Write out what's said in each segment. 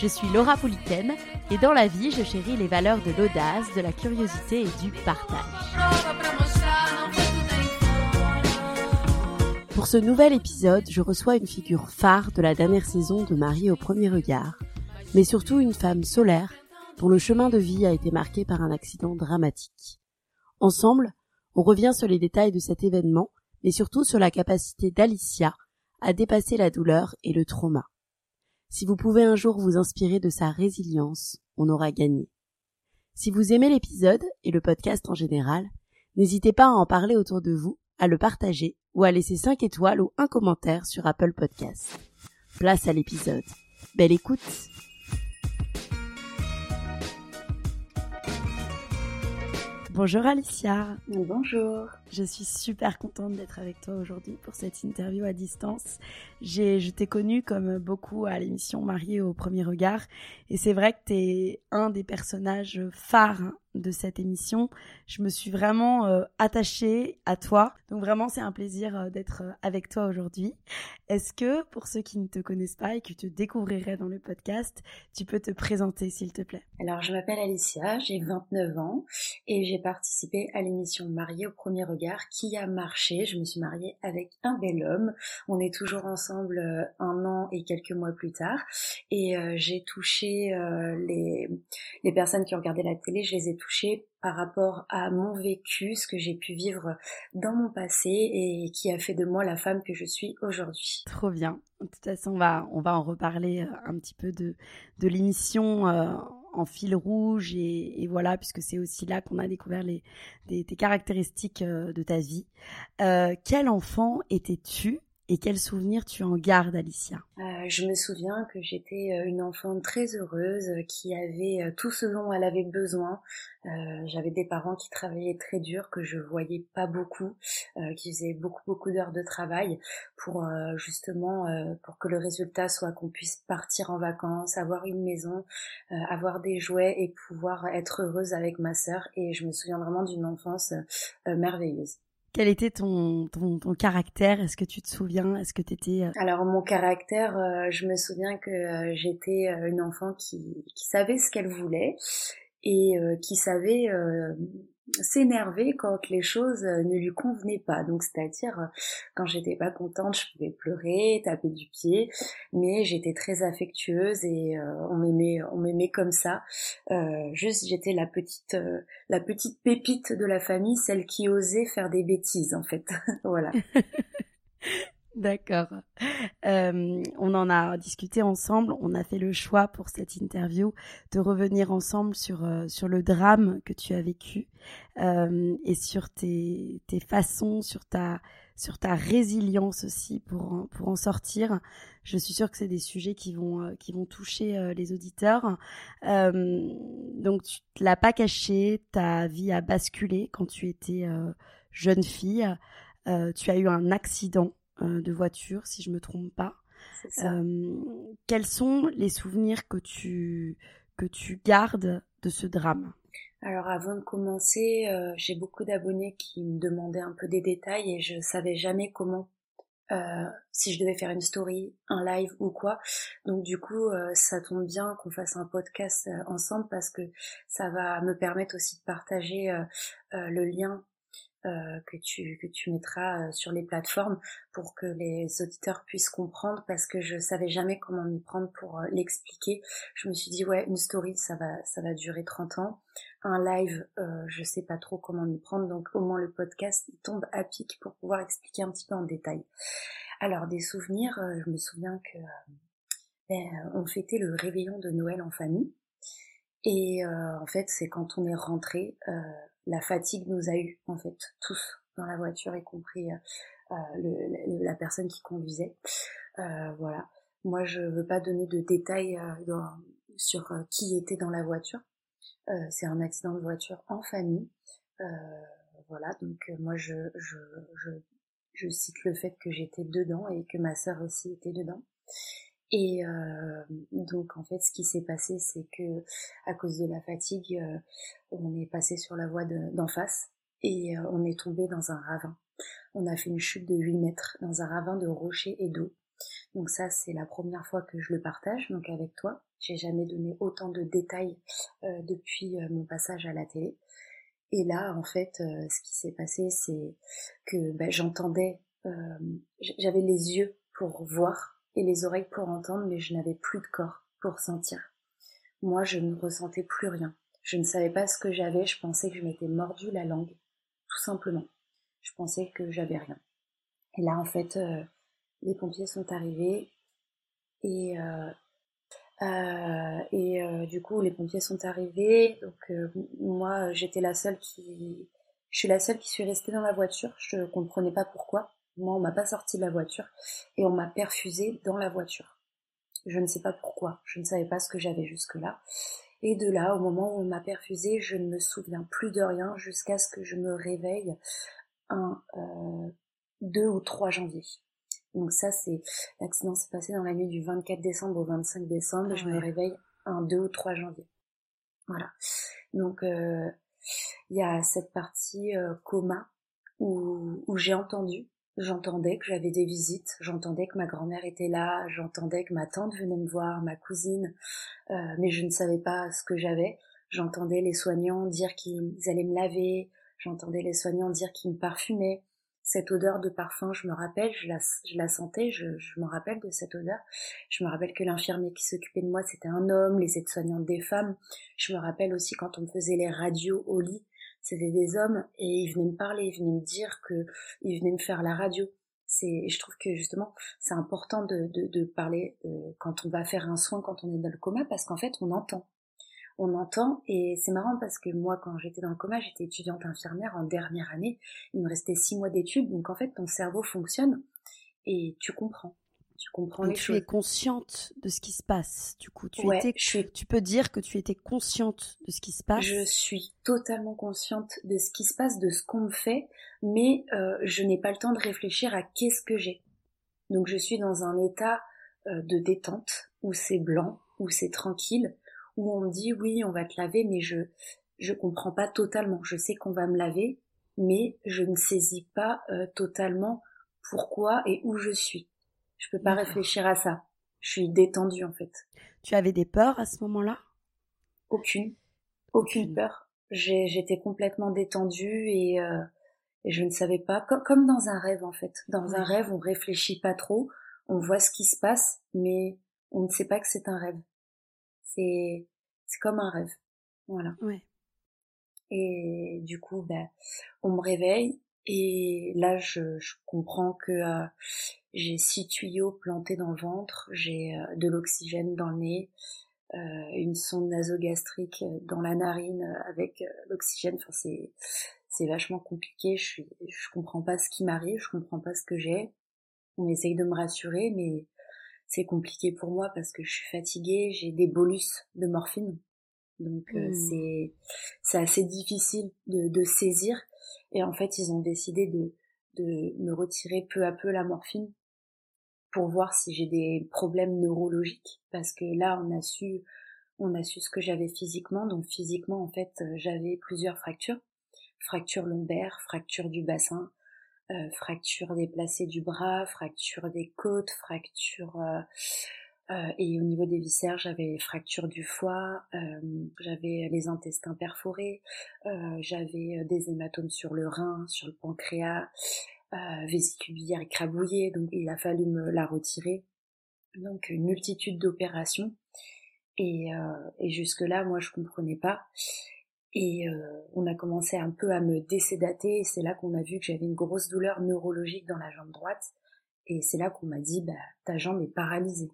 Je suis Laura Pouliken et dans la vie, je chéris les valeurs de l'audace, de la curiosité et du partage. Pour ce nouvel épisode, je reçois une figure phare de la dernière saison de Marie au premier regard, mais surtout une femme solaire dont le chemin de vie a été marqué par un accident dramatique. Ensemble, on revient sur les détails de cet événement, mais surtout sur la capacité d'Alicia à dépasser la douleur et le trauma. Si vous pouvez un jour vous inspirer de sa résilience, on aura gagné. Si vous aimez l'épisode et le podcast en général, n'hésitez pas à en parler autour de vous, à le partager ou à laisser 5 étoiles ou un commentaire sur Apple Podcasts. Place à l'épisode. Belle écoute Bonjour Alicia. Bonjour. Je suis super contente d'être avec toi aujourd'hui pour cette interview à distance. J'ai, je t'ai connue comme beaucoup à l'émission Mariée au premier regard et c'est vrai que tu es un des personnages phares de cette émission. Je me suis vraiment euh, attachée à toi. Donc vraiment, c'est un plaisir euh, d'être euh, avec toi aujourd'hui. Est-ce que, pour ceux qui ne te connaissent pas et qui te découvriraient dans le podcast, tu peux te présenter, s'il te plaît? Alors, je m'appelle Alicia, j'ai 29 ans et j'ai participé à l'émission Mariée au premier regard qui a marché. Je me suis mariée avec un bel homme. On est toujours ensemble un an et quelques mois plus tard. Et j'ai touché les, les personnes qui ont regardé la télé, je les ai touchées par rapport à mon vécu, ce que j'ai pu vivre dans mon passé et qui a fait de moi la femme que je suis aujourd'hui. Trop bien. De toute façon, on va, on en reparler euh, un petit peu de, l'émission euh, en fil rouge et, voilà, puisque c'est aussi là qu'on a découvert les, caractéristiques euh, de ta vie. quel enfant étais-tu et quels souvenirs tu en gardes, Alicia? Euh, Je me souviens que j'étais euh, une enfant très heureuse, euh, qui avait tout ce dont elle avait besoin. J'avais des parents qui travaillaient très dur, que je voyais pas beaucoup, qui faisaient beaucoup beaucoup d'heures de travail pour justement pour que le résultat soit qu'on puisse partir en vacances, avoir une maison, avoir des jouets et pouvoir être heureuse avec ma sœur. Et je me souviens vraiment d'une enfance merveilleuse. Quel était ton, ton, caractère? Est-ce que tu te souviens? Est-ce que tu. Euh, Alors mon caractère, euh, je me souviens que euh, j'étais une enfant qui savait ce qu'elle voulait et qui savait s'énerver quand les choses euh, ne lui convenaient pas. Donc c'est-à-dire euh, quand j'étais pas contente, je pouvais pleurer, taper du pied, mais j'étais très affectueuse et euh, on m'aimait on m'aimait comme ça. juste j'étais la petite la petite pépite de la famille, celle qui osait faire des bêtises en fait. voilà. D'accord. Euh, on en a discuté ensemble. On a fait le choix pour cette interview de revenir ensemble sur euh, sur le drame que tu as vécu euh, et sur tes, tes façons, sur ta sur ta résilience aussi pour en, pour en sortir. Je suis sûre que c'est des sujets qui vont qui vont toucher les auditeurs. donc tu te l'as pas caché, ta vie a basculé quand tu étais jeune fille. tu as eu un accident de voiture, si je me trompe pas. Euh, quels sont les souvenirs que tu que tu gardes de ce drame? Alors avant de commencer, euh, j'ai beaucoup d'abonnés qui me demandaient un peu des détails et je savais jamais comment si je devais faire une story, un live ou quoi. Donc du coup, ça tombe bien qu'on fasse un podcast ensemble parce que ça va me permettre aussi de partager le lien euh, que tu que tu mettras euh, sur les plateformes pour que les auditeurs puissent comprendre parce que je savais jamais comment m'y prendre pour euh, l'expliquer. Je me suis dit ouais une story ça va ça va durer 30 ans, un live euh, je sais pas trop comment m'y prendre donc au moins le podcast il tombe à pic pour pouvoir expliquer un petit peu en détail. Alors des souvenirs, je me souviens que ben, on fêtait le réveillon de Noël en famille et en fait c'est quand on est rentré la fatigue nous a eu en fait tous dans la voiture, y compris euh, euh, la personne qui conduisait. Euh, voilà. Moi, je veux pas donner de détails sur qui était dans la voiture. c'est un accident de voiture en famille. voilà. Donc moi, je, je cite le fait que j'étais dedans et que ma sœur aussi était dedans. Et euh, donc en fait, ce qui s'est passé, c'est que à cause de la fatigue, euh, on est passé sur la voie d'en face et euh, on est tombé dans un ravin. On a fait une chute de 8 mètres dans un ravin de rochers et d'eau. Donc ça, c'est la première fois que je le partage, donc avec toi. J'ai jamais donné autant de détails depuis mon passage à la télé. Et là, en fait, ce qui s'est passé, c'est que ben, j'entendais, j'avais les yeux pour voir et les oreilles pour entendre, mais je n'avais plus de corps pour sentir. Moi, je ne ressentais plus rien. Je ne savais pas ce que j'avais, je pensais que je m'étais mordu la langue, tout simplement. Je pensais que j'avais rien. Et là, en fait, euh, les pompiers sont arrivés et euh, euh, et du coup, les pompiers sont arrivés. Donc moi, j'étais la seule qui, je suis la seule qui suis restée dans la voiture. Je ne comprenais pas pourquoi. Moi, on m'a pas sorti de la voiture et on m'a perfusé dans la voiture. Je ne sais pas pourquoi, je ne savais pas ce que j'avais jusque-là. Et de là, au moment où on m'a perfusé, je ne me souviens plus de rien jusqu'à ce que je me réveille un euh, 2 ou 3 janvier. Donc ça, c'est l'accident s'est passé dans la nuit du 24 décembre au 25 décembre. je me réveille un 2 ou 3 janvier. Voilà. Donc euh, il y a cette partie euh, coma où, où j'ai entendu J'entendais que j'avais des visites, j'entendais que ma grand-mère était là, j'entendais que ma tante venait me voir, ma cousine, euh, mais je ne savais pas ce que j'avais. J'entendais les soignants dire qu'ils allaient me laver, j'entendais les soignants dire qu'ils me parfumaient. Cette odeur de parfum, je me rappelle, je la, je la sentais, je, je me rappelle de cette odeur. Je me rappelle que l'infirmier qui s'occupait de moi, c'était un homme, les aides-soignantes des femmes. Je me rappelle aussi quand on me faisait les radios au lit, c'était des hommes et ils venaient me parler, ils venaient me dire que ils venaient me faire la radio. C'est, je trouve que justement, c'est important de, de, parler euh, quand on va faire un soin, quand on est dans le coma, parce qu'en fait, on entend. On entend et c'est marrant parce que moi, quand j'étais dans le coma, j'étais étudiante infirmière en dernière année. Il me restait six mois d'études, donc en fait, ton cerveau fonctionne et tu comprends tu comprends les tu es consciente de ce qui se passe. Du coup, tu étais, tu peux dire que tu étais consciente de ce qui se passe. Je suis totalement consciente de ce qui se passe, de ce qu'on me fait, mais euh, je n'ai pas le temps de réfléchir à qu'est-ce que j'ai. Donc je suis dans un état euh, de détente où c'est blanc, où c'est tranquille, où on me dit oui, on va te laver, mais je je comprends pas totalement. Je sais qu'on va me laver, mais je ne saisis pas euh, totalement pourquoi et où je suis. Je peux pas réfléchir à ça. Je suis détendue en fait. Tu avais des peurs à ce moment-là? Aucune. Aucune peur. J'étais complètement détendue et, euh, et, je ne savais pas, comme, dans un rêve en fait. Dans un rêve, on réfléchit pas trop, on voit ce qui se passe, mais on ne sait pas que c'est un rêve. C'est c'est comme un rêve. Voilà. Ouais. Et du coup, ben, on me réveille et là, je, je comprends que euh, j'ai six tuyaux plantés dans le ventre, j'ai euh, de l'oxygène dans le nez, euh, une sonde nasogastrique dans la narine avec l'oxygène. Enfin, c'est c'est vachement compliqué. Je suis, je comprends pas ce qui m'arrive, je comprends pas ce que j'ai. On essaye de me rassurer, mais c'est compliqué pour moi parce que je suis fatiguée, j'ai des bolus de morphine. Donc mmh. c'est c'est assez difficile de, de saisir et en fait, ils ont décidé de, de me retirer peu à peu la morphine pour voir si j'ai des problèmes neurologiques. Parce que là, on a su, on a su ce que j'avais physiquement. Donc physiquement, en fait, euh, j'avais plusieurs fractures. Fracture lombaire, fracture du bassin, euh, fracture déplacée du bras, fracture des côtes, fracture, euh, Euh, et au niveau des viscères, j'avais fracture du foie, euh, j'avais les intestins perforés, euh, j'avais des hématomes sur le rein, sur le pancréas, vésicule biliaire écrabouillée, donc il a fallu me la retirer. Donc une multitude d'opérations. Et, et jusque-là, moi, je comprenais pas. Et on a commencé un peu à me décédater, et c'est là qu'on a vu que j'avais une grosse douleur neurologique dans la jambe droite. Et c'est là qu'on m'a dit, bah, ta jambe est paralysée.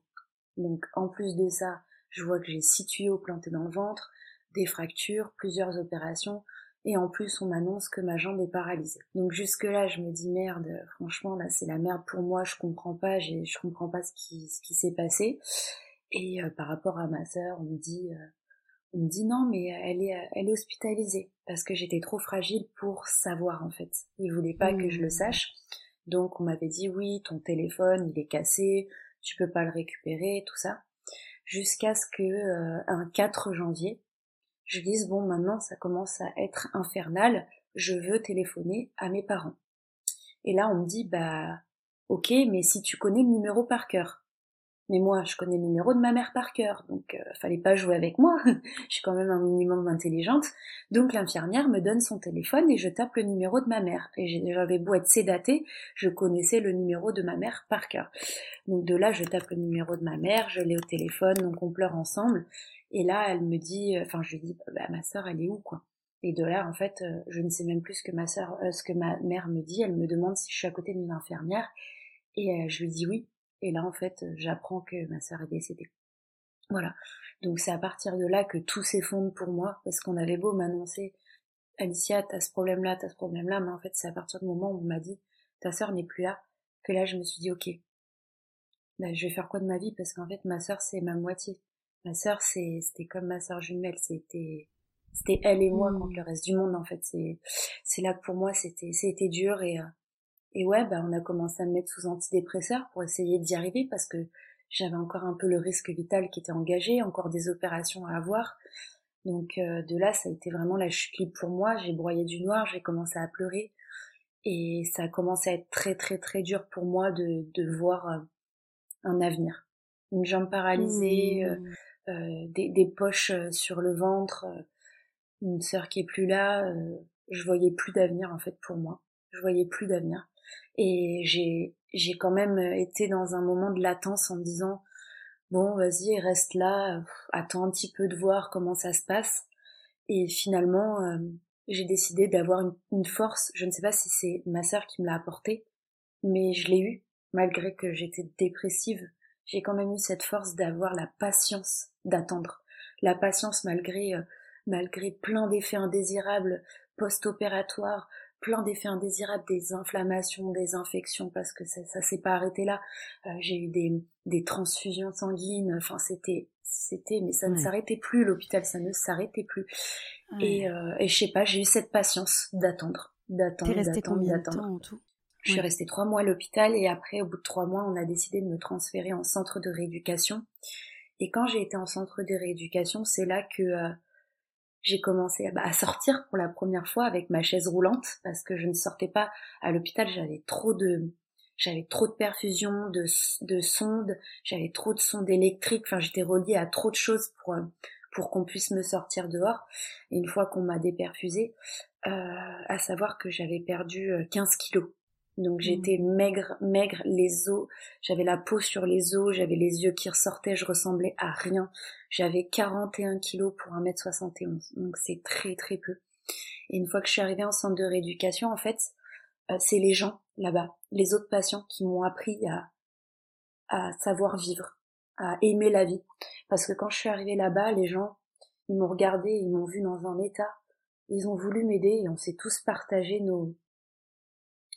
Donc en plus de ça, je vois que j'ai six tuyaux plantés dans le ventre, des fractures, plusieurs opérations, et en plus on m'annonce que ma jambe est paralysée. Donc jusque là je me dis merde, franchement là c'est la merde pour moi, je comprends pas, je comprends pas ce qui, ce qui s'est passé. Et euh, par rapport à ma sœur, on me dit, euh, on me dit non mais elle est, elle est hospitalisée parce que j'étais trop fragile pour savoir en fait. Ils voulaient pas que je le mmh. sache. Donc on m'avait dit oui, ton téléphone il est cassé, tu peux pas le récupérer, tout ça. Jusqu'à ce que euh, un 4 janvier, je dise bon maintenant ça commence à être infernal, je veux téléphoner à mes parents. Et là on me dit bah ok mais si tu connais le numéro par cœur. Mais moi, je connais le numéro de ma mère par cœur, donc euh, fallait pas jouer avec moi. je suis quand même un minimum intelligente. Donc l'infirmière me donne son téléphone et je tape le numéro de ma mère. Et j'avais beau être sédatée, je connaissais le numéro de ma mère par cœur. Donc de là, je tape le numéro de ma mère, je l'ai au téléphone, donc on pleure ensemble. Et là, elle me dit, enfin je lui dis, bah, ma sœur, elle est où quoi? Et de là, en fait, euh, je ne sais même plus ce que ma sœur, euh, ce que ma mère me dit. Elle me demande si je suis à côté d'une infirmière, et je lui dis oui. Et là, en fait, j'apprends que ma sœur est décédée. Voilà. Donc c'est à partir de là que tout s'effondre pour moi, parce qu'on avait beau m'annoncer, Alicia, t'as ce problème-là, t'as ce problème-là, mais en fait c'est à partir du moment où on m'a dit, ta sœur n'est plus là, que là je me suis dit, ok, bah, je vais faire quoi de ma vie, parce qu'en fait ma sœur c'est ma moitié. Ma sœur c'était comme ma sœur jumelle, c'était c'était elle et moi contre mmh. le reste du monde en fait. C'est c'est là que pour moi c'était c'était dur et euh, et ouais, bah, on a commencé à me mettre sous antidépresseurs pour essayer d'y arriver parce que j'avais encore un peu le risque vital qui était engagé, encore des opérations à avoir. Donc euh, de là, ça a été vraiment la chute libre pour moi. J'ai broyé du noir, j'ai commencé à pleurer et ça a commencé à être très très très dur pour moi de, de voir euh, un avenir. Une jambe paralysée, mmh. euh, des, des, poches sur le ventre, une sœur qui est plus là. je voyais plus d'avenir en fait pour moi. Je voyais plus d'avenir. Et j'ai, j'ai quand même été dans un moment de latence en me disant, bon, vas-y, reste là, attends un petit peu de voir comment ça se passe. Et finalement, euh, j'ai décidé d'avoir une, force. Je ne sais pas si c'est ma sœur qui me l'a apporté, mais je l'ai eu, malgré que j'étais dépressive. J'ai quand même eu cette force d'avoir la patience d'attendre. La patience malgré, euh, malgré plein d'effets indésirables post-opératoires, plein d'effets indésirables, des inflammations, des infections, parce que ça, ça s'est pas arrêté là. Euh, j'ai eu des, des transfusions sanguines, enfin c'était, c'était, mais ça ne s'arrêtait plus, l'hôpital, ça ne s'arrêtait plus. Et, euh, et je sais pas, j'ai eu cette patience d'attendre, d'attendre, d'attendre, d'attendre. En tout? Je suis restée trois mois à l'hôpital et après, au bout de trois mois, on a décidé de me transférer en centre de rééducation. Et quand j'ai été en centre de rééducation, c'est là que euh, j'ai commencé à sortir pour la première fois avec ma chaise roulante parce que je ne sortais pas à l'hôpital, j'avais trop de j'avais trop de perfusion, de, de sondes, j'avais trop de sondes électriques, enfin j'étais reliée à trop de choses pour pour qu'on puisse me sortir dehors. Une fois qu'on m'a déperfusée, euh, à savoir que j'avais perdu 15 euh, kilos. Donc j'étais mmh. maigre, maigre, les os, j'avais la peau sur les os, j'avais les yeux qui ressortaient, je ressemblais à rien. J'avais 41 kilos pour 1m71, donc c'est très très peu. Et une fois que je suis arrivée en centre de rééducation, en fait, euh, c'est les gens là-bas, les autres patients qui m'ont appris à, à savoir vivre, à aimer la vie. Parce que quand je suis arrivée là-bas, les gens, ils m'ont regardé, ils m'ont vu dans un état, ils ont voulu m'aider et on s'est tous partagé nos,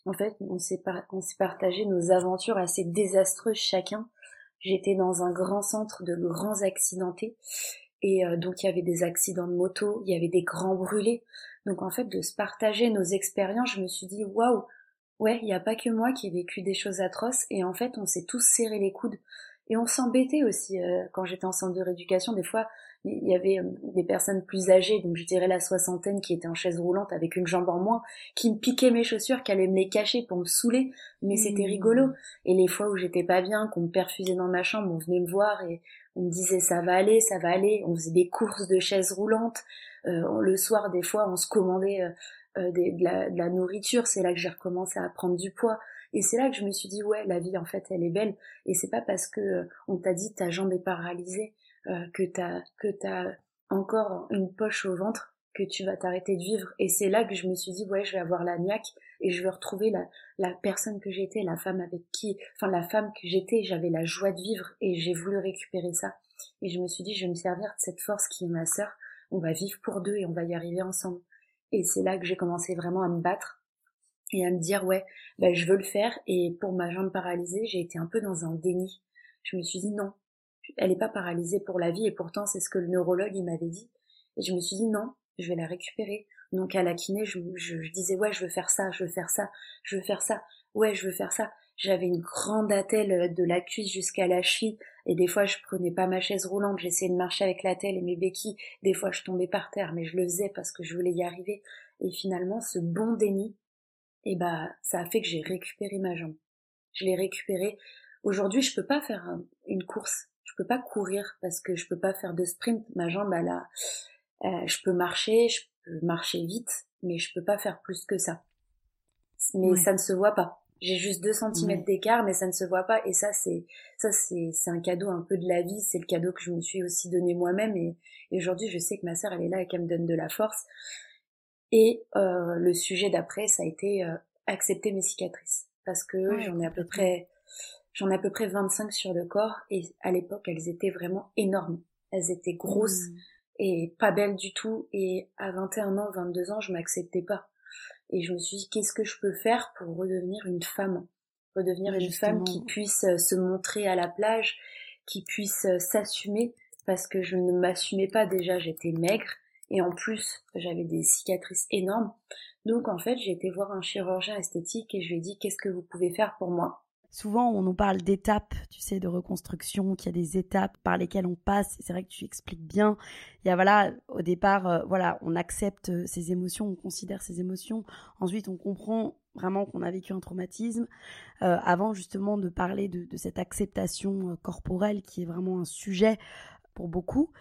en fait, on s'est, partagé nos aventures assez désastreuses chacun. J'étais dans un grand centre de grands accidentés. Et euh, donc il y avait des accidents de moto, il y avait des grands brûlés. Donc en fait, de se partager nos expériences, je me suis dit, waouh, ouais, il n'y a pas que moi qui ai vécu des choses atroces. Et en fait, on s'est tous serré les coudes. Et on s'embêtait aussi euh, quand j'étais en centre de rééducation. Des fois, il y avait euh, des personnes plus âgées, donc je dirais la soixantaine, qui étaient en chaise roulante avec une jambe en moins, qui me piquaient mes chaussures, qui allaient me les cacher pour me saouler. Mais c'était mmh. rigolo. Et les fois où j'étais pas bien, qu'on me perfusait dans ma chambre, on venait me voir et on me disait ça va aller, ça va aller. On faisait des courses de chaises roulantes. Euh, le soir, des fois, on se commandait de, la, de la nourriture. C'est là que j'ai recommencé à prendre du poids. Et c'est là que je me suis dit ouais, la vie en fait, elle est belle. Et c'est pas parce que euh, on t'a dit ta jambe est paralysée euh, que t'as que encore une poche au ventre que tu vas t'arrêter de vivre. Et c'est là que je me suis dit ouais, je vais avoir la niaque et je vais retrouver la la personne que j'étais, la femme avec qui, enfin la femme que j'étais. J'avais la joie de vivre et j'ai voulu récupérer ça. Et je me suis dit je vais me servir de cette force qui est ma sœur. On va vivre pour deux et on va y arriver ensemble. Et c'est là que j'ai commencé vraiment à me battre et à me dire ouais ben je veux le faire et pour ma jambe paralysée j'ai été un peu dans un déni je me suis dit non elle n'est pas paralysée pour la vie et pourtant c'est ce que le neurologue il m'avait dit. Et je me suis dit non je vais la récupérer. Donc à la kiné je, je, disais ouais je veux faire ça je veux faire ça je veux faire ça. Ouais je veux faire ça. J'avais une grande attelle de la cuisse jusqu'à la cheville. Et des fois je prenais pas ma chaise roulante. J'essayais de marcher avec l'attelle et mes béquilles. Des fois je tombais par terre mais je le faisais parce que je voulais y arriver. Et finalement ce bon déni et bah ça a fait que j'ai récupéré ma jambe. Je l'ai récupérée. Aujourd'hui, je peux pas faire une course. Je peux pas courir parce que je peux pas faire de sprint. Ma jambe, elle a, euh, je peux marcher, je peux marcher vite, mais je peux pas faire plus que ça. Mais ça ne se voit pas. J'ai juste deux centimètres d'écart, mais ça ne se voit pas. Et ça, c'est, ça, c'est, c'est un cadeau un peu de la vie. C'est le cadeau que je me suis aussi donné moi-même. Et, et aujourd'hui, je sais que ma sœur, elle est là et qu'elle me donne de la force. Et euh, le sujet d'après, ça a été euh, accepter mes cicatrices. Parce que j'en ai à peu près j'en ai à peu près 25 sur le corps et à l'époque elles étaient vraiment énormes. Elles étaient grosses mmh. et pas belles du tout et à 21 ans, 22 ans, je m'acceptais pas. Et je me suis dit qu'est-ce que je peux faire pour redevenir une femme? Redevenir une femme qui puisse euh, se montrer à la plage, qui puisse s'assumer parce que je ne m'assumais pas déjà, j'étais maigre et en plus j'avais des cicatrices énormes. Donc en fait j'ai été voir un chirurgien esthétique et je lui ai dit qu'est-ce que vous pouvez faire pour moi? Souvent, on nous parle d'étapes, tu sais, de reconstruction, qu'il y a des étapes par lesquelles on passe. C'est vrai que tu expliques bien. Il y a, voilà, au départ, euh, voilà, on accepte ses émotions, on considère ses émotions. Ensuite, on comprend vraiment qu'on a vécu un traumatisme. Euh, avant, justement, de parler de, cette acceptation euh, corporelle qui est vraiment un sujet pour beaucoup,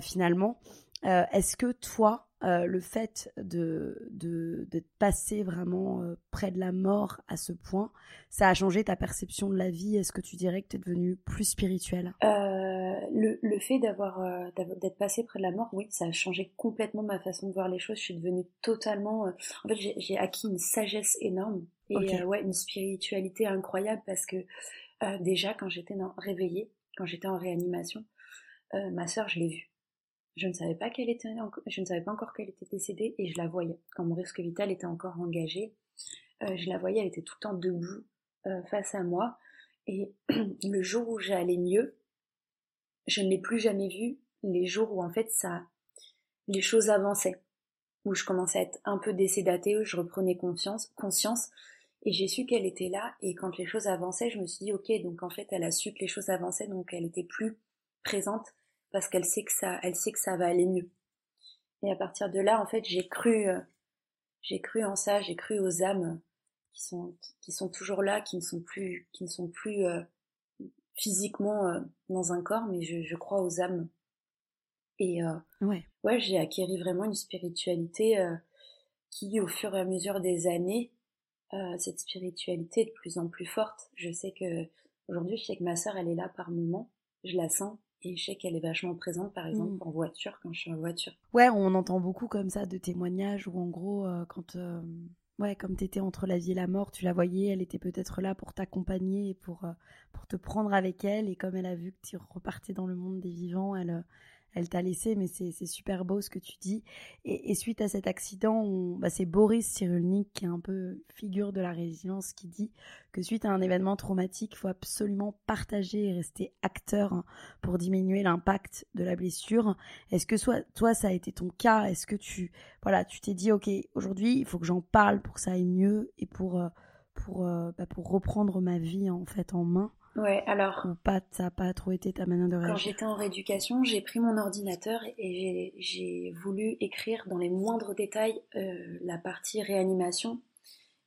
finalement. Euh, est-ce que toi, euh, le fait de, de, de passer vraiment euh, près de la mort à ce point, ça a changé ta perception de la vie? Est-ce que tu dirais que tu es devenue plus spirituelle le, le, fait d'avoir d'être passé près de la mort, oui, ça a changé complètement ma façon de voir les choses. Je suis devenue totalement... en fait, j'ai acquis une sagesse énorme et ouais, une spiritualité incroyable parce que déjà, quand j'étais réveillée, quand j'étais en réanimation, ma sœur, je l'ai vue je ne savais pas encore qu'elle était décédée et je la voyais. Quand mon risque vital était encore engagé, euh, je la voyais, elle était tout le temps debout euh, face à moi. Et le jour où j'allais mieux, je ne l'ai plus jamais vue. Les jours où en fait ça, les choses avançaient, où je commençais à être un peu décédatée, où je reprenais conscience, conscience et j'ai su qu'elle était là. Et quand les choses avançaient, je me suis dit ok, donc en fait elle a su que les choses avançaient, donc elle était plus présente parce qu'elle sait que ça, elle sait que ça va aller mieux. Et à partir de là, en fait, j'ai cru, euh, j'ai cru en ça, j'ai cru aux âmes qui sont, qui sont toujours là, qui ne sont plus, qui ne sont plus euh, physiquement euh, dans un corps, mais je, je, crois aux âmes. Et ouais, ouais j'ai acquéri vraiment une spiritualité qui, au fur et à mesure des années, cette spiritualité est de plus en plus forte. Je sais que aujourd'hui, je sais que ma sœur, elle est là par moments, je la sens, et je sais qu'elle est vachement présente, par exemple, mm. en voiture, quand je suis en voiture. Ouais, on entend beaucoup comme ça de témoignages où, en gros, euh, quand. Euh, ouais, comme tu étais entre la vie et la mort, tu la voyais, elle était peut-être là pour t'accompagner et pour, euh, pour te prendre avec elle. Et comme elle a vu que tu repartais dans le monde des vivants, elle, elle t'a laissé, mais c'est super beau ce que tu dis. Et, suite à cet accident, bah, c'est Boris Cyrulnik, qui est un peu figure de la résilience, qui dit que suite à un événement traumatique, il faut absolument partager et rester acteur pour diminuer l'impact de la blessure. Est-ce que toi, ça a été ton cas? Est-ce que tu voilà, tu t'es dit, ok, aujourd'hui, il faut que j'en parle pour que ça aille mieux et pour, euh, pour, euh, bah, pour reprendre ma vie en fait en main? Ouais, alors. Ou pas, ça n'a pas trop été ta manière de réagir Quand j'étais en rééducation, j'ai pris mon ordinateur et j'ai voulu écrire dans les moindres détails euh, la partie réanimation.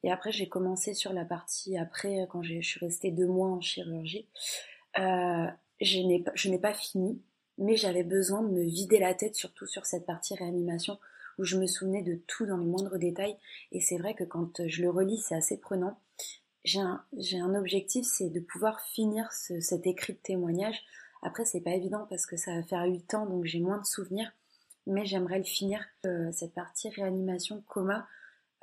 Et après, j'ai commencé sur la partie après, quand je suis restée deux mois en chirurgie. Euh, je n'ai pas fini, mais j'avais besoin de me vider la tête, surtout sur cette partie réanimation, où je me souvenais de tout dans les moindres détails. Et c'est vrai que quand je le relis, c'est assez prenant j'ai un, un, objectif, c'est de pouvoir finir ce, cet écrit de témoignage. Après, c'est pas évident parce que ça va faire 8 ans, donc j'ai moins de souvenirs, mais j'aimerais le finir. Euh, cette partie réanimation coma,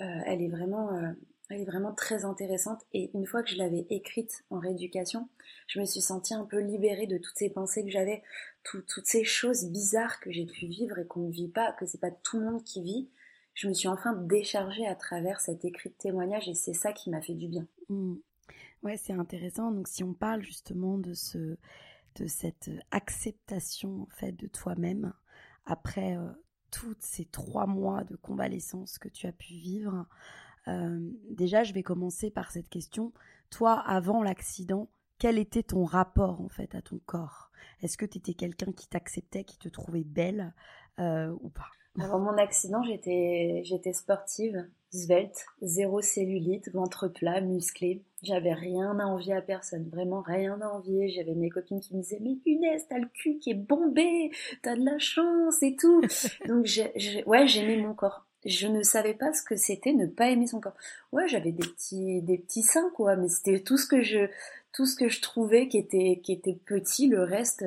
euh, elle est vraiment, euh, elle est vraiment très intéressante. Et une fois que je l'avais écrite en rééducation, je me suis sentie un peu libérée de toutes ces pensées que j'avais, toutes ces choses bizarres que j'ai pu vivre et qu'on ne vit pas, que c'est pas tout le monde qui vit je me suis enfin déchargée à travers cet écrit de témoignage et c'est ça qui m'a fait du bien. Mmh. Ouais, c'est intéressant. Donc si on parle justement de ce de cette acceptation en de toi-même après euh, tous ces trois mois de convalescence que tu as pu vivre, euh, déjà je vais commencer par cette question. Toi, avant l'accident, quel était ton rapport en fait à ton corps? Est-ce que tu étais quelqu'un qui t'acceptait, qui te trouvait belle euh, ou pas? Avant mon accident, j'étais, j'étais sportive, svelte, zéro cellulite, ventre plat, musclé. J'avais rien à envier à personne, vraiment rien à envier. J'avais mes copines qui me disaient, mais Inès, t'as le cul qui est bombé, t'as de la chance et tout. Donc, j'ai, ouais, j'aimais mon corps. Je ne savais pas ce que c'était ne pas aimer son corps. Ouais, j'avais des petits, des petits seins, quoi, mais c'était tout ce que je, tout ce que je trouvais qui était, qui était petit. Le reste,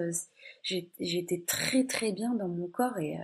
j'étais très, très bien dans mon corps et, euh,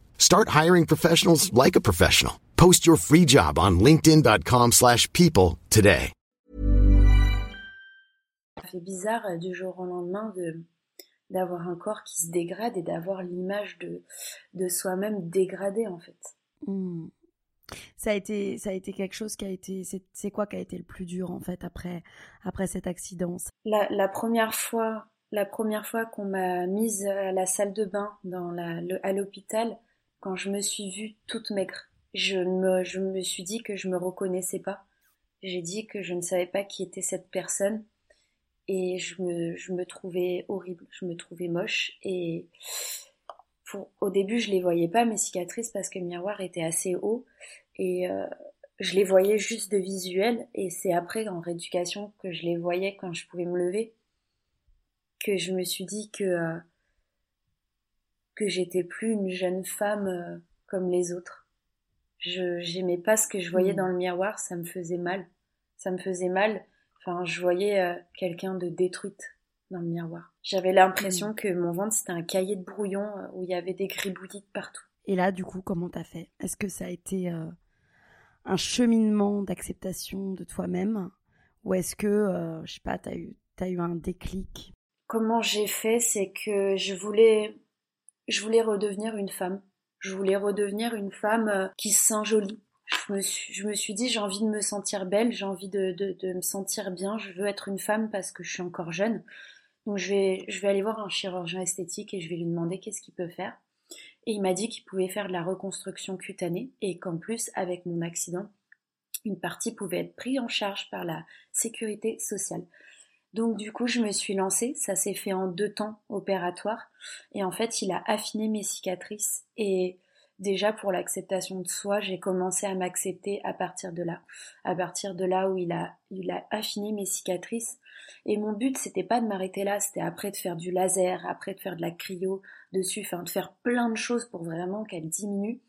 Start hiring professionals like a professional. Post your free job on linkedin.com/people today. Ça fait bizarre euh, du jour au lendemain de d'avoir un corps qui se dégrade et d'avoir l'image de de soi-même dégradée en fait. Hmm. Ça a été ça a été quelque chose qui a été c'est quoi qui a été le plus dur en fait après après cet accident? La, la première fois la première fois qu'on m'a mise à la salle de bain dans la, le, à l'hôpital, quand je me suis vue toute maigre. Je me, je me suis dit que je me reconnaissais pas. J'ai dit que je ne savais pas qui était cette personne et je me, je me trouvais horrible, je me trouvais moche et pour, au début je les voyais pas mes cicatrices parce que le miroir était assez haut et euh, je les voyais juste de visuel et c'est après en rééducation que je les voyais quand je pouvais me lever que je me suis dit que euh, que j'étais plus une jeune femme euh, comme les autres. Je j'aimais pas ce que je voyais hmm. dans le miroir, ça me faisait mal. Ça me faisait mal. Enfin, je voyais euh, quelqu'un de détruite dans le miroir. J'avais l'impression hmm. que mon ventre c'était un cahier de brouillon euh, où il y avait des gribouillis partout. Et là, du coup, comment t'as fait? Est-ce que ça a été un cheminement d'acceptation de toi-même? Ou est-ce que, je sais pas, t'as eu t'as eu un déclic? Comment j'ai fait, c'est que je voulais je voulais redevenir une femme. Je voulais redevenir une femme euh, qui se sent jolie. Je me suis, je me suis dit, j'ai envie de me sentir belle, j'ai envie de, me sentir bien, je veux être une femme parce que je suis encore jeune. Donc je vais, je vais aller voir un chirurgien esthétique et je vais lui demander qu'est-ce qu'il peut faire. Et il m'a dit qu'il pouvait faire de la reconstruction cutanée et qu'en plus, avec mon accident, une partie pouvait être prise en charge par la sécurité sociale. Donc du coup, je me suis lancée, ça s'est fait en deux temps opératoires, et en fait, il a affiné mes cicatrices, et déjà pour l'acceptation de soi, j'ai commencé à m'accepter à partir de là, à partir de là où il a, il a affiné mes cicatrices, et mon but c'était pas de m'arrêter là, c'était après de faire du laser, après de faire de la cryo dessus, enfin de faire plein de choses pour vraiment qu'elle diminue.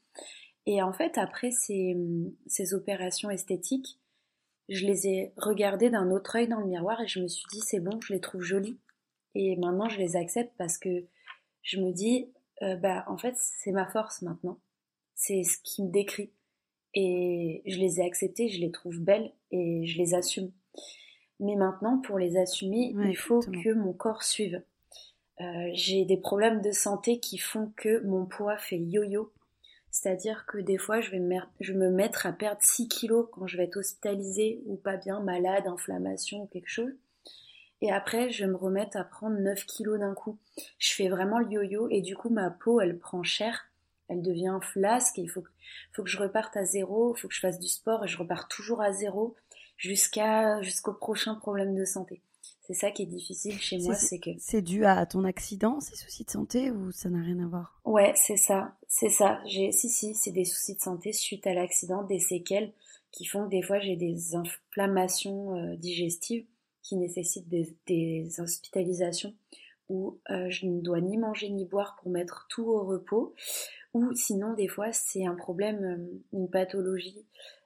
Et en fait, après ces, ces opérations esthétiques, je les ai regardées d'un autre œil dans le miroir et je me suis dit c'est bon, je les trouve jolies. Et maintenant je les accepte parce que je me dis euh, bah en fait c'est ma force maintenant. C'est ce qui me décrit. Et je les ai acceptées, je les trouve belles et je les assume. Mais maintenant pour les assumer, il faut que mon corps suive. euh, j'ai des problèmes de santé qui font que mon poids fait yo-yo. C'est-à-dire que des fois, je vais, me, je me mettre à perdre 6 kilos quand je vais être hospitalisée ou pas bien, malade, inflammation ou quelque chose. Et après, je me remettre à prendre 9 kilos d'un coup. Je fais vraiment le yo-yo et du coup, ma peau, elle prend cher. Elle devient flasque et il faut, faut que je reparte à zéro, il faut que je fasse du sport et je repars toujours à zéro jusqu'à jusqu'au prochain problème de santé. C'est ça qui est difficile chez moi, c'est que c'est dû à ton accident, ces soucis de santé ou ça n'a rien à voir? Ouais, c'est ça, c'est ça. J'ai si si, c'est des soucis de santé suite à l'accident, des séquelles qui font que des fois j'ai des inflammations euh, digestives qui nécessitent des, hospitalisations où euh, je ne dois ni manger ni boire pour mettre tout au repos ou sinon des fois c'est un problème, euh, une pathologie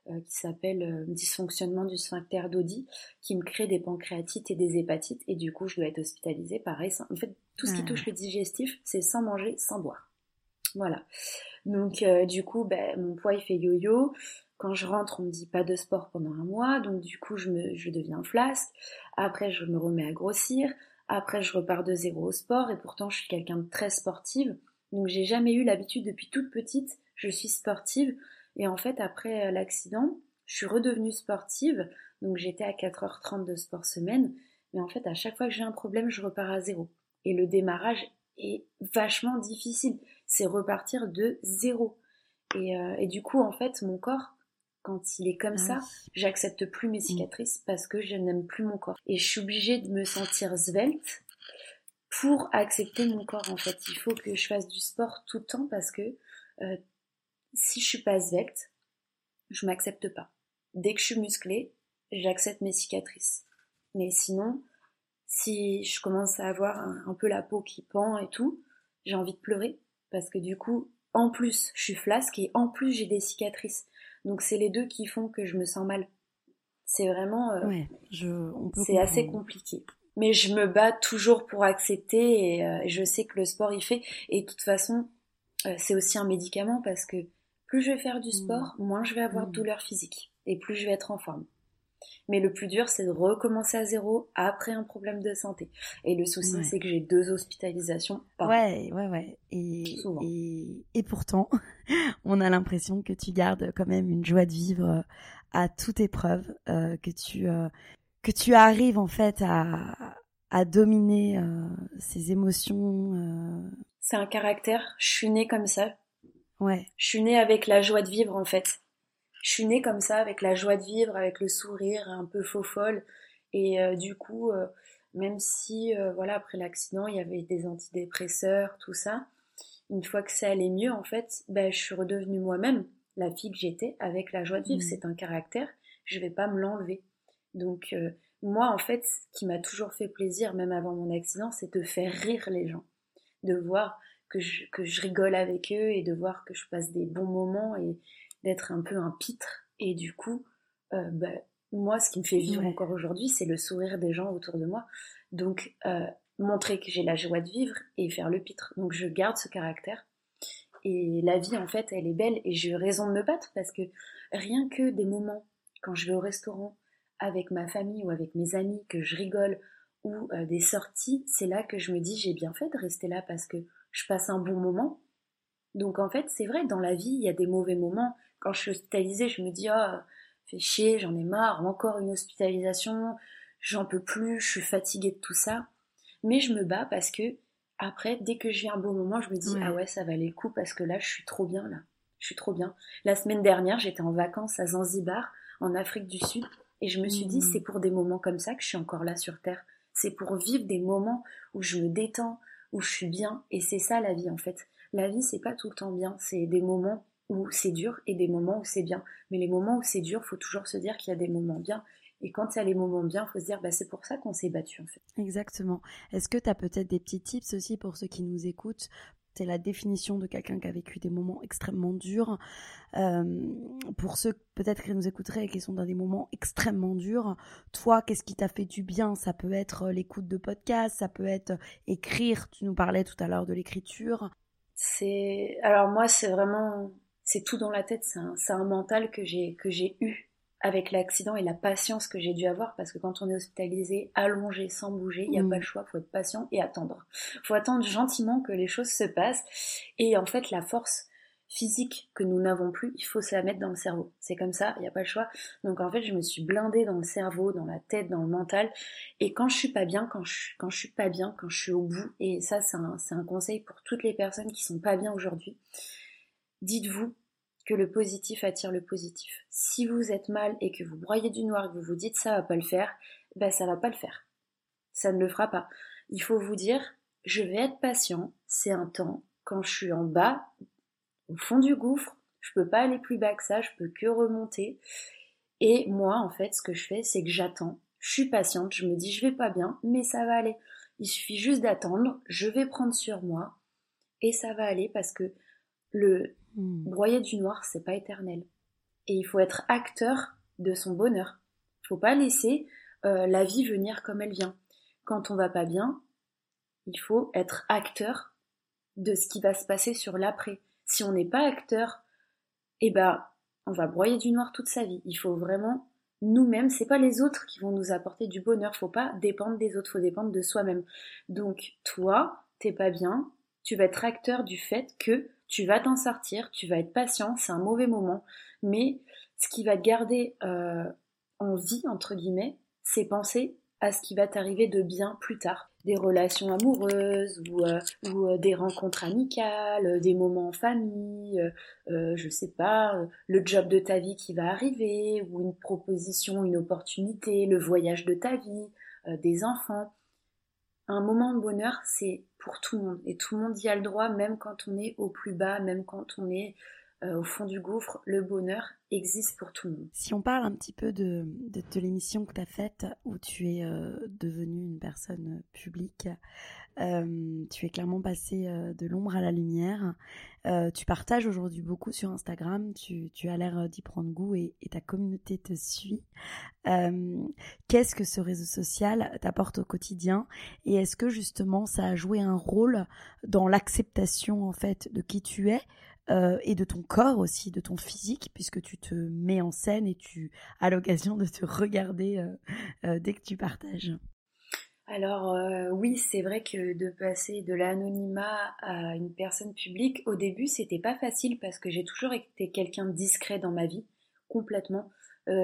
euh, qui s'appelle euh, dysfonctionnement du sphincter d'Odi, qui me crée des pancréatites et des hépatites, et du coup je dois être hospitalisée. Pareil, en fait, tout ce qui touche le digestif, c'est sans manger, sans boire. Voilà. Donc euh, du coup, ben, mon poids il fait yo-yo. Quand je rentre, on me dit pas de sport pendant un mois, donc du coup je, me, je deviens flasque. Après, je me remets à grossir. Après, je repars de zéro au sport, et pourtant je suis quelqu'un de très sportive. Donc j'ai jamais eu l'habitude depuis toute petite, je suis sportive. Et en fait, après euh, l'accident, je suis redevenue sportive. Donc j'étais à 4h30 de sport semaine. Mais en fait, à chaque fois que j'ai un problème, je repars à zéro. Et le démarrage est vachement difficile. C'est repartir de zéro. Et, euh, et, du coup, en fait, mon corps, quand il est comme ça, ah j'accepte plus mes mm. cicatrices parce que je n'aime plus mon corps. Et je suis obligée de me sentir svelte pour accepter mon corps, en fait. Il faut que je fasse du sport tout le temps parce que euh, si je suis pas svelte, je m'accepte pas. Dès que je suis musclée, j'accepte mes cicatrices. Mais sinon, si je commence à avoir un, peu la peau qui pend et tout, j'ai envie de pleurer parce que du coup, en plus, je suis flasque et en plus, j'ai des cicatrices. Donc c'est les deux qui font que je me sens mal. C'est vraiment, euh, ouais, c'est assez compliqué. Mais je me bats toujours pour accepter et, euh, je sais que le sport il fait. Et de toute façon, euh, c'est aussi un médicament parce que plus je vais faire du sport, mm. moins je vais avoir de mm. douleurs physiques et plus je vais être en forme. Mais le plus dur, c'est de recommencer à zéro après un problème de santé. Et le souci, c'est que j'ai deux hospitalisations par Ouais, ouais, ouais. Et, et, pourtant, on a l'impression que tu gardes quand même une joie de vivre euh, à toute épreuve, euh, que tu que tu arrives en fait à, à dominer ces émotions. C'est un caractère. Je suis née comme ça. Ouais. Je suis née avec la joie de vivre en fait. Je suis née comme ça, avec la joie de vivre, avec le sourire, un peu faux folle. Et euh, du coup, euh, même si, euh, voilà, après l'accident, il y avait des antidépresseurs, tout ça, une fois que ça allait mieux, en fait, ben, je suis redevenue moi-même, la fille que j'étais, avec la joie de vivre. Mmh. C'est un caractère, je vais pas me l'enlever. Donc, moi, en fait, ce qui m'a toujours fait plaisir, même avant mon accident, c'est de faire rire les gens. De voir que je, que je rigole avec eux et de voir que je passe des bons moments et d'être un peu un pitre. Et du coup, euh, bah, moi, ce qui me fait vivre encore aujourd'hui, c'est le sourire des gens autour de moi. Donc, euh, montrer que j'ai la joie de vivre et faire le pitre. Donc, je garde ce caractère. Et la vie, en fait, elle est belle et j'ai eu raison de me battre parce que rien que des moments, quand je vais au restaurant avec ma famille ou avec mes amis, que je rigole, ou euh, des sorties, c'est là que je me dis j'ai bien fait de rester là parce que je passe un bon moment. Donc en fait, c'est vrai, dans la vie, il y a des mauvais moments. Quand je suis hospitalisée, je me dis, oh, fais chier, j'en ai marre, encore une hospitalisation, j'en peux plus, je suis fatiguée de tout ça. Mais je me bats parce que, après, dès que j'ai un bon moment, je me dis, ah ouais, ça valait le coup parce que là, je suis trop bien, là. Je suis trop bien. La semaine dernière, j'étais en vacances à Zanzibar, en Afrique du Sud, et je me suis dit, mmh. c'est pour des moments comme ça que je suis encore là sur Terre. C'est pour vivre des moments où je me détends, où je suis bien. Et c'est ça la vie en fait. La vie, c'est pas tout le temps bien. C'est des moments où c'est dur et des moments où c'est bien. Mais les moments où c'est dur, faut toujours se dire qu'il y a des moments bien. Et quand il y a les moments bien, faut se dire, bah, c'est pour ça qu'on s'est battu en fait. Exactement. Est-ce que tu as peut-être des petits tips aussi pour ceux qui nous écoutent c'est la définition de quelqu'un qui a vécu des moments extrêmement durs. Euh, pour ceux peut-être qui nous écouteraient et qui sont dans des moments extrêmement durs, toi, qu'est-ce qui t'a fait du bien? Ça peut être l'écoute de podcasts, ça peut être écrire. Tu nous parlais tout à l'heure de l'écriture. C'est alors moi, c'est vraiment c'est tout dans la tête. C'est un, un, mental que j'ai que j'ai eu avec l'accident et la patience que j'ai dû avoir, parce que quand on est hospitalisé, allongé, sans bouger, il n'y a Mm. pas le choix, faut être patient et attendre. faut attendre gentiment que les choses se passent. Et en fait, la force physique que nous n'avons plus, il faut se la mettre dans le cerveau. C'est comme ça, il n'y a pas le choix. Donc en fait, je me suis blindée dans le cerveau, dans la tête, dans le mental. Et quand je suis pas bien, quand je, quand je suis pas bien, quand je suis au bout, et ça c'est un, c'est un conseil pour toutes les personnes qui sont pas bien aujourd'hui, dites-vous que le positif attire le positif. Si vous êtes mal et que vous broyez du noir que vous vous dites ça va pas le faire, ben ça va pas le faire. Ça ne le fera pas. Il faut vous dire, je vais être patient, c'est un temps. Quand je suis en bas, au fond du gouffre, je peux pas aller plus bas que ça, je peux que remonter. Et moi, en fait, ce que je fais, c'est que j'attends. Je suis patiente, je me dis je vais pas bien, mais ça va aller. Il suffit juste d'attendre, je vais prendre sur moi et ça va aller parce que le Hmm. broyer du noir, c'est pas éternel. Et il faut être acteur de son bonheur. Il faut pas laisser euh, la vie venir comme elle vient. Quand on va pas bien, il faut être acteur de ce qui va se passer sur l'après. Si on n'est pas acteur, eh ben, on va broyer du noir toute sa vie. Il faut vraiment nous-mêmes, c'est pas les autres qui vont nous apporter du bonheur, faut pas dépendre des autres, faut dépendre de soi-même. Donc toi, t'es pas bien, tu vas être acteur du fait que tu vas t'en sortir, tu vas être patient, c'est un mauvais moment, mais ce qui va te garder euh, en vie, entre guillemets, c'est penser à ce qui va t'arriver de bien plus tard. Des relations amoureuses ou, euh, euh, des rencontres amicales, des moments en famille, euh, euh, je sais pas, le job de ta vie qui va arriver, ou une proposition, une opportunité, le voyage de ta vie, des enfants. Un moment de bonheur, c'est pour tout le monde. Et tout le monde y a le droit, même quand on est au plus bas, même quand on est euh, au fond du gouffre. Le bonheur existe pour tout le monde. Si on parle un petit peu de, de, l'émission que tu as faite où tu es euh, devenue une personne publique, euh, tu es clairement passée euh, de l'ombre à la lumière. Tu partages aujourd'hui beaucoup sur Instagram, tu, as l'air d'y prendre goût et, et, ta communauté te suit. Qu'est-ce que ce réseau social t'apporte au quotidien? Et est-ce que justement ça a joué un rôle dans l'acceptation en fait de qui tu es euh, et de ton corps aussi, de ton physique, puisque tu te mets en scène et tu as l'occasion de te regarder euh, euh, dès que tu partages. Alors oui, c'est vrai que de passer de l'anonymat à une personne publique, au début, c'était pas facile parce que j'ai toujours été quelqu'un discret dans ma vie, complètement.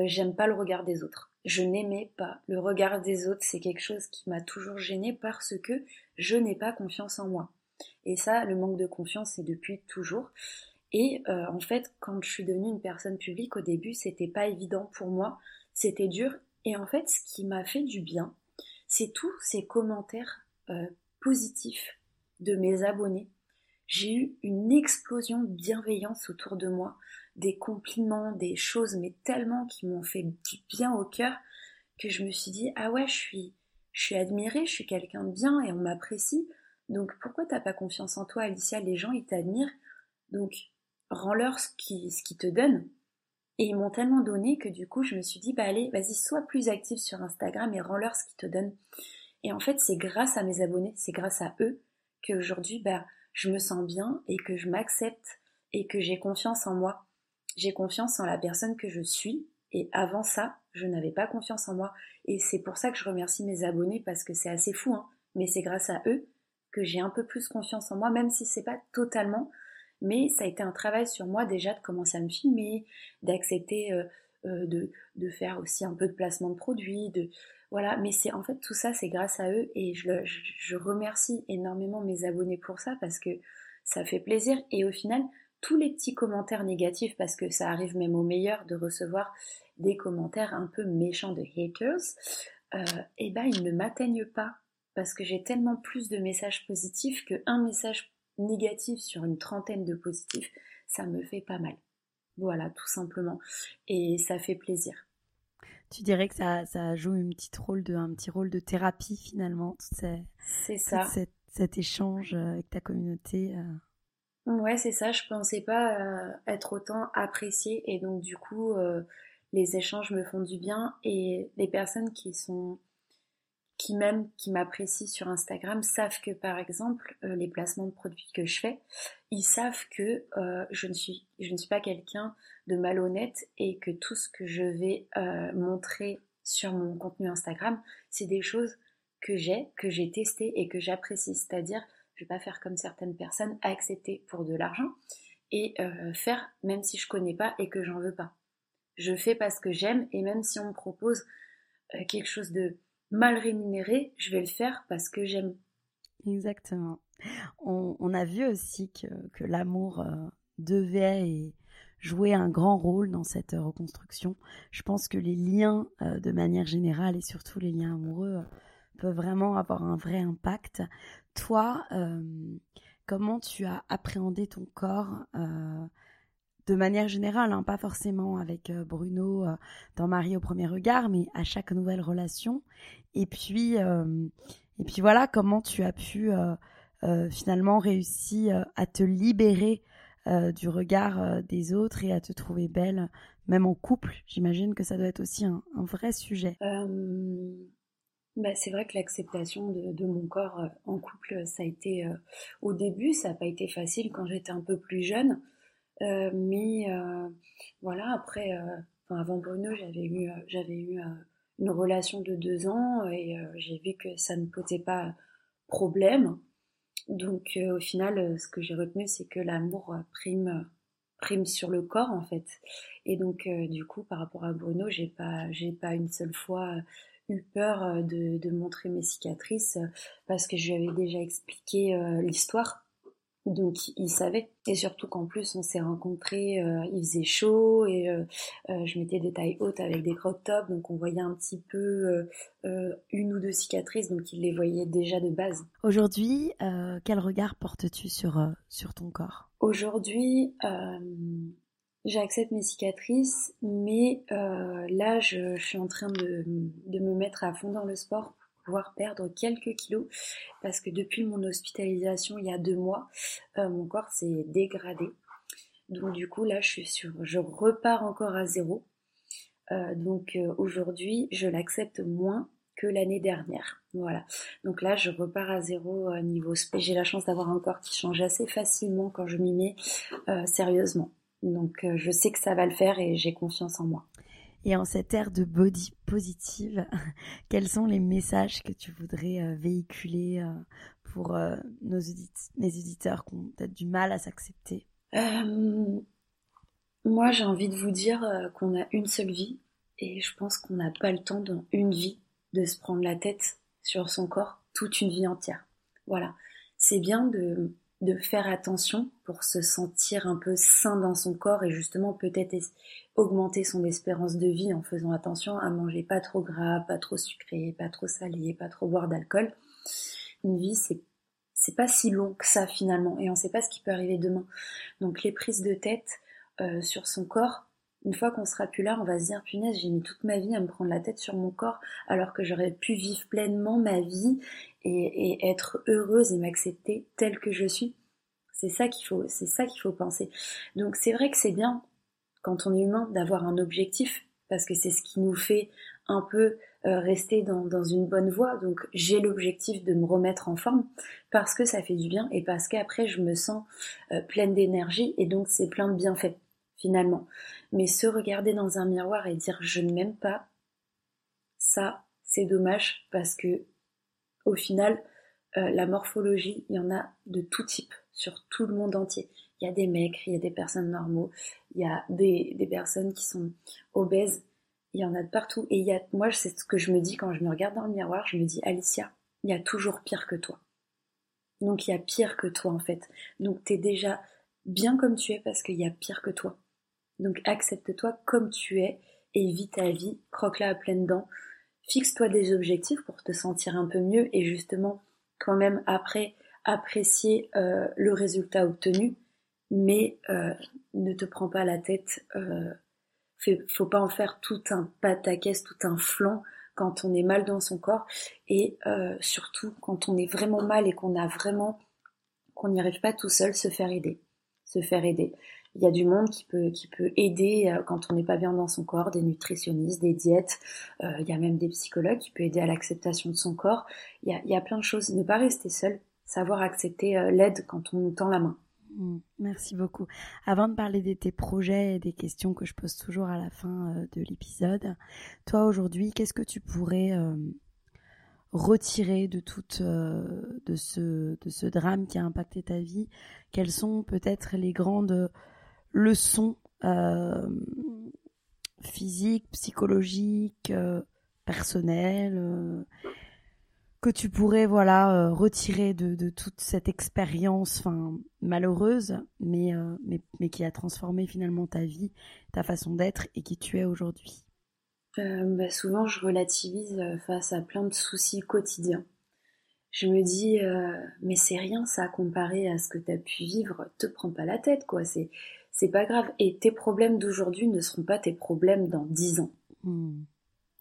J'aime pas le regard des autres. Je n'aimais pas le regard des autres. C'est quelque chose qui m'a toujours gênée parce que je n'ai pas confiance en moi. Et ça, le manque de confiance, c'est depuis toujours. Et euh, en fait, quand je suis devenue une personne publique, au début, c'était pas évident pour moi. C'était dur. Et en fait, ce qui m'a fait du bien, c'est tous ces commentaires euh, positifs de mes abonnés. J'ai eu une explosion de bienveillance autour de moi, des compliments, des choses, mais tellement qui m'ont fait du bien au cœur que je me suis dit ah ouais, je suis, je suis admirée, je suis quelqu'un de bien et on m'apprécie. Donc pourquoi t'as pas confiance en toi, Alicia? Les gens ils t'admirent, donc rends-leur ce qui, ce qui te donne. Et ils m'ont tellement donné que du coup je me suis dit bah allez, vas-y, sois plus active sur Instagram et rends-leur ce qui te donne. Et en fait c'est grâce à mes abonnés, c'est grâce à eux qu'aujourd'hui bah je me sens bien et que je m'accepte et que j'ai confiance en moi. J'ai confiance en la personne que je suis et avant ça, je n'avais pas confiance en moi. Et c'est pour ça que je remercie mes abonnés parce que c'est assez fou, hein. mais c'est grâce à eux que j'ai un peu plus confiance en moi, même si c'est pas totalement. Mais ça a été un travail sur moi déjà de commencer à me filmer, d'accepter euh, euh, de, faire aussi un peu de placement de produits, de voilà. Mais c'est en fait tout ça, c'est grâce à eux et je, remercie énormément mes abonnés pour ça parce que ça fait plaisir et au final tous les petits commentaires négatifs parce que ça arrive même au meilleur de recevoir des commentaires un peu méchants de haters, euh, et ben ils ne m'atteignent pas parce que j'ai tellement plus de messages positifs qu'un message négatif sur une trentaine de positifs, ça me fait pas mal. Voilà, tout simplement. Et ça fait plaisir. Tu dirais que ça, ça joue une petite rôle de, un petit rôle de thérapie finalement, c'est ça. Cet, cet, échange avec ta communauté. Euh... Ouais, c'est ça. Je pensais pas euh, être autant appréciée et donc du coup, euh, les échanges me font du bien et les personnes qui sont qui même qui m'apprécient sur Instagram savent que par exemple euh, les placements de produits que je fais, ils savent que euh, je ne suis je ne suis pas quelqu'un de malhonnête et que tout ce que je vais euh, montrer sur mon contenu Instagram, c'est des choses que j'ai, que j'ai testé et que j'apprécie. C'est-à-dire, je vais pas faire comme certaines personnes, accepter pour de l'argent et faire même si je connais pas et que j'en veux pas. Je fais parce que j'aime et même si on me propose quelque chose de mal rémunéré, je vais le faire parce que j'aime. Exactement. On, a vu aussi que, l'amour euh, devait jouer un grand rôle dans cette reconstruction. Je pense que les liens, euh, de manière générale, et surtout les liens amoureux, euh, peuvent vraiment avoir un vrai impact. Toi, comment tu as appréhendé ton corps de manière générale, hein, pas forcément avec Bruno dans Marie au premier regard, mais à chaque nouvelle relation. Et puis, euh, et puis voilà, comment tu as pu euh, euh, finalement réussir à te libérer du regard des autres et à te trouver belle, même en couple. J'imagine que ça doit être aussi un, vrai sujet. Bah, c'est vrai que l'acceptation de, mon corps en couple, ça a été au début, ça n'a pas été facile quand j'étais un peu plus jeune. Mais voilà, après, avant Bruno, j'avais eu, j'avais eu une relation de deux ans et euh, j'ai vu que ça ne posait pas problème. Donc euh, au final, euh, ce que j'ai retenu, c'est que l'amour prime prime sur le corps en fait. Et donc du coup, par rapport à Bruno, j'ai pas j'ai pas une seule fois eu peur de, de montrer mes cicatrices parce que je lui avais déjà expliqué l'histoire donc il savait. Et surtout qu'en plus on s'est rencontrés, euh, il faisait chaud et euh, euh, je mettais des tailles hautes avec des crop tops, donc on voyait un petit peu une ou deux cicatrices, donc il les voyait déjà de base. Aujourd'hui, quel regard portes-tu sur, sur ton corps? Aujourd'hui, j'accepte mes cicatrices, mais là je, je, suis en train de, de me mettre à fond dans le sport pouvoir perdre quelques kilos parce que depuis mon hospitalisation il y a deux mois, euh, mon corps s'est dégradé. Donc du coup là je suis sur, je repars encore à zéro. Euh, donc euh, aujourd'hui je l'accepte moins que l'année dernière. Voilà. Donc là je repars à zéro niveau J'ai la chance d'avoir un corps qui change assez facilement quand je m'y mets sérieusement. Donc je sais que ça va le faire et j'ai confiance en moi. Et en cette ère de body positive, quels sont les messages que tu voudrais euh, véhiculer euh, pour euh, nos mes éditeurs qui ont peut-être du mal à s'accepter? Moi, j'ai envie de vous dire qu'on a une seule vie et je pense qu'on n'a pas le temps dans une vie de se prendre la tête sur son corps toute une vie entière. Voilà. C'est bien de, de faire attention pour se sentir un peu sain dans son corps et justement peut-être augmenter son espérance de vie en faisant attention à manger pas trop gras, pas trop sucré, pas trop salé, pas trop boire d'alcool. Une vie, c'est c'est pas si long que ça finalement et on sait pas ce qui peut arriver demain. Donc les prises de tête euh, sur son corps, une fois qu'on sera plus là, on va se dire punaise, j'ai mis toute ma vie à me prendre la tête sur mon corps alors que j'aurais pu vivre pleinement ma vie et, être heureuse et m'accepter telle que je suis. C'est ça qu'il faut, c'est ça qu'il faut penser. Donc c'est vrai que c'est bien quand on est humain d'avoir un objectif parce que c'est ce qui nous fait un peu euh, rester dans, dans, une bonne voie. Donc j'ai l'objectif de me remettre en forme parce que ça fait du bien et parce qu'après je me sens euh, pleine d'énergie et donc c'est plein de bienfaits finalement. Mais se regarder dans un miroir et dire je ne m'aime pas, ça c'est dommage parce que au final euh, la morphologie il y en a de tout type sur tout le monde entier. Il y a des mecs, il y a des personnes normaux, il y a des, des personnes qui sont obèses, il y en a de partout. Et il y a, moi, c'est ce que je me dis quand je me regarde dans le miroir, je me dis, Alicia, il y a toujours pire que toi. Donc il y a pire que toi en fait. Donc t'es déjà bien comme tu es parce qu'il y a pire que toi. Donc accepte-toi comme tu es et vis ta vie, croque-la à pleines dents. Fixe-toi des objectifs pour te sentir un peu mieux et justement quand même après apprécier euh, le résultat obtenu, mais euh, ne te prends pas la tête. Euh, faut pas en faire tout un pataquès, tout un flanc quand on est mal dans son corps et euh, surtout quand on est vraiment mal et qu'on a vraiment qu'on n'y arrive pas tout seul, se faire aider, se faire aider. Il y a du monde qui peut qui peut aider quand on n'est pas bien dans son corps, des nutritionnistes, des diètes. il y a même des psychologues qui peuvent aider à l'acceptation de son corps. Il y a, il y a plein de choses. Ne pas rester seul, savoir accepter l'aide quand on nous tend la main. Mmh, merci beaucoup. Avant de parler de tes projets et des questions que je pose toujours à la fin de l'épisode, toi aujourd'hui, qu'est-ce que tu pourrais retirer de toute euh, de ce de ce drame qui a impacté ta vie? Quelles sont peut-être les grandes leçons euh, physiques, psychologiques, euh, personnelles que tu pourrais voilà retirer de, toute cette expérience malheureuse mais, mais mais qui a transformé finalement ta vie, ta façon d'être et qui tu es aujourd'hui euh, bah, souvent, je relativise euh, face à plein de soucis quotidiens. Je me dis, euh, mais c'est rien ça comparé à ce que tu as pu vivre. Te prends pas la tête, quoi. C'est, c'est pas grave. Et tes problèmes d'aujourd'hui ne seront pas tes problèmes dans dix ans. Hmm.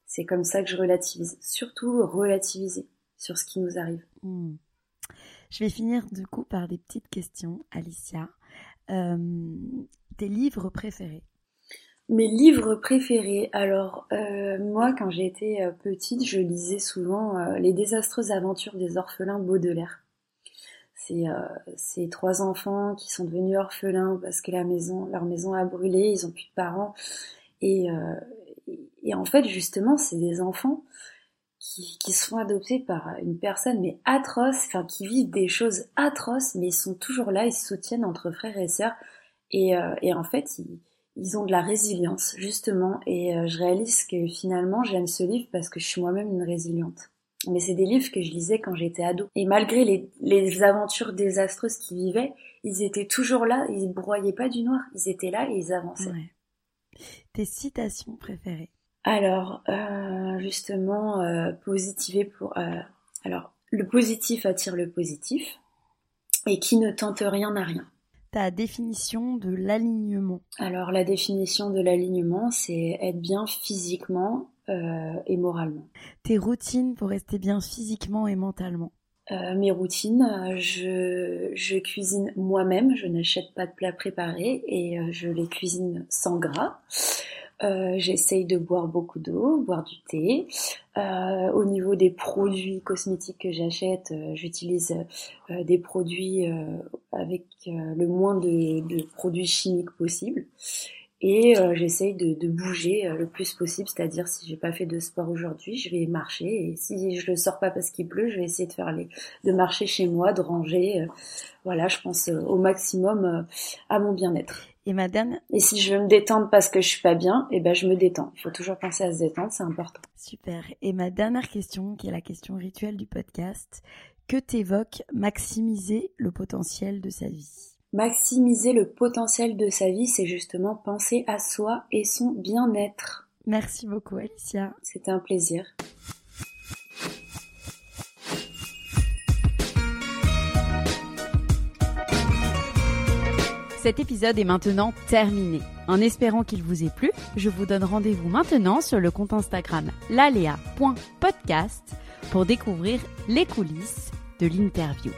C'est comme ça que je relativise. Surtout relativiser sur ce qui nous arrive. Hmm. Je vais finir du coup par des petites questions, Alicia. tes livres préférés? Mes livres préférés. Alors euh, moi, quand j'étais euh, petite, je lisais souvent euh, Les désastreuses aventures des orphelins Baudelaire. Ces trois enfants qui sont devenus orphelins parce que la maison, leur maison a brûlé, ils ont plus de parents. Et, et en fait, justement, c'est des enfants qui, qui sont adoptés par une personne mais atroce, enfin qui vivent des choses atroces, mais ils sont toujours là, ils se soutiennent entre frères et sœurs. Et, et en fait, ils ils ont de la résilience, justement, et euh, je réalise que finalement j'aime ce livre parce que je suis moi-même une résiliente. Mais c'est des livres que je lisais quand j'étais ado. Et malgré les, les aventures désastreuses qu'ils vivaient, ils étaient toujours là, ils broyaient pas du noir, ils étaient là et ils avançaient. Tes citations préférées? Alors, euh, justement, euh, positiver pour... Euh, alors, le positif attire le positif, et qui ne tente rien n'a rien ta définition de l'alignement Alors la définition de l'alignement, c'est être bien physiquement euh, et moralement. Tes routines pour rester bien physiquement et mentalement euh, mes routines, je, je cuisine moi-même, je n'achète pas de plats préparés et euh, je les cuisine sans gras. Euh, j'essaye de boire beaucoup d'eau, boire du thé. Euh, au niveau des produits cosmétiques que j'achète, euh, j'utilise des produits avec le moins de, de, produits chimiques possible. Et j'essaye de, de, bouger le plus possible, c'est-à-dire si j'ai pas fait de sport aujourd'hui, je vais marcher. Et si je le sors pas parce qu'il pleut, je vais essayer de faire les, de marcher chez moi, de ranger. voilà, je pense au maximum à mon bien-être. Et ma dernière. Et si je veux me détendre parce que je suis pas bien, eh ben je me détends. Il faut toujours penser à se détendre, c'est important. Super. Et ma dernière question, qui est la question rituelle du podcast, que t'évoque maximiser le potentiel de sa vie? Maximiser le potentiel de sa vie, c'est justement penser à soi et son bien-être. Merci beaucoup, Alicia. C'était un plaisir. Cet épisode est maintenant terminé. En espérant qu'il vous ait plu, je vous donne rendez-vous maintenant sur le compte Instagram lalea.podcast pour découvrir les coulisses de l'interview.